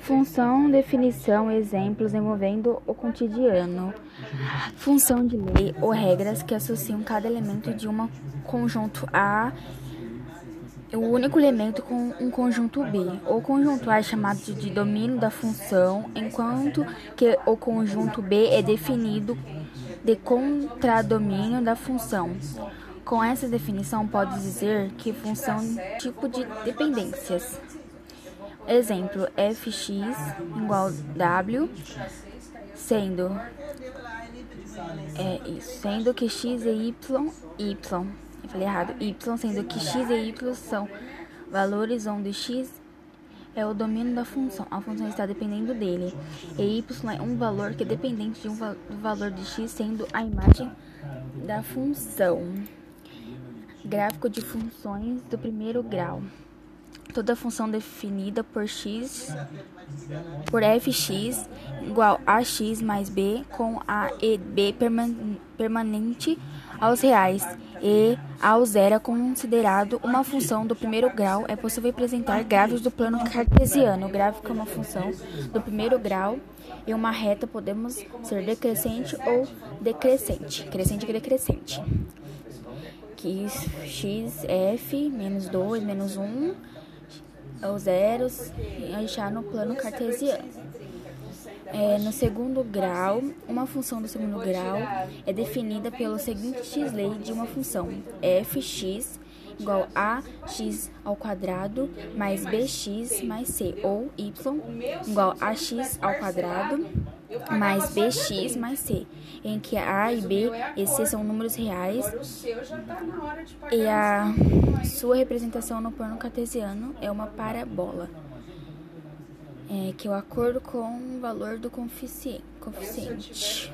Função, definição, exemplos envolvendo o cotidiano. Função de lei ou regras que associam cada elemento de um conjunto A o único elemento com um conjunto B. O conjunto A é chamado de domínio da função, enquanto que o conjunto B é definido de contradomínio da função. Com essa definição, pode dizer que função tipo de dependências. Exemplo, fx igual w, sendo é isso, sendo que x e y, y, eu falei errado, y, sendo que x e y são valores onde x é o domínio da função, a função está dependendo dele, e y é um valor que é dependente de um va do valor de x, sendo a imagem da função. Gráfico de funções do primeiro grau toda função definida por x por fx igual a x mais b com a e b permanente aos reais e ao zero é considerado uma função do primeiro grau. É possível apresentar gráficos do plano cartesiano. O gráfico é uma função do primeiro grau e uma reta podemos ser decrescente ou decrescente, crescente e decrescente. Que x, f, menos 2, menos 1 os zeros e achar no plano cartesiano. É, no segundo grau, uma função do segundo grau é definida pelo seguinte lei de uma função fx igual a x ao quadrado mais bx mais c, ou y igual a x ao quadrado mais bx mais c, em que a e b e c são números reais e a sua representação no plano cartesiano é uma parabola, é, que o acordo com o valor do coeficiente.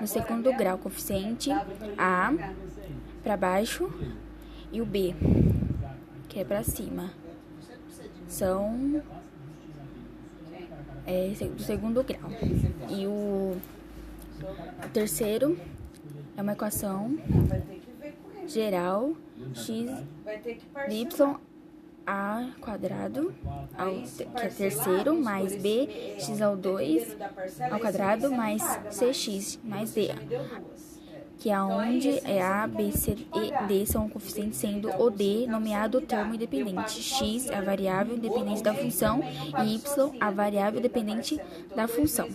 No segundo grau, coeficiente A para baixo e o B, que é para cima. São é, do segundo grau. E o, o terceiro é uma equação geral x y a quadrado ao, que é terceiro mais b x ao 2 ao quadrado mais cx mais d que é onde é A, B, C e D são coeficientes, sendo o D nomeado o termo independente, x a variável dependente da função e y a variável dependente da função.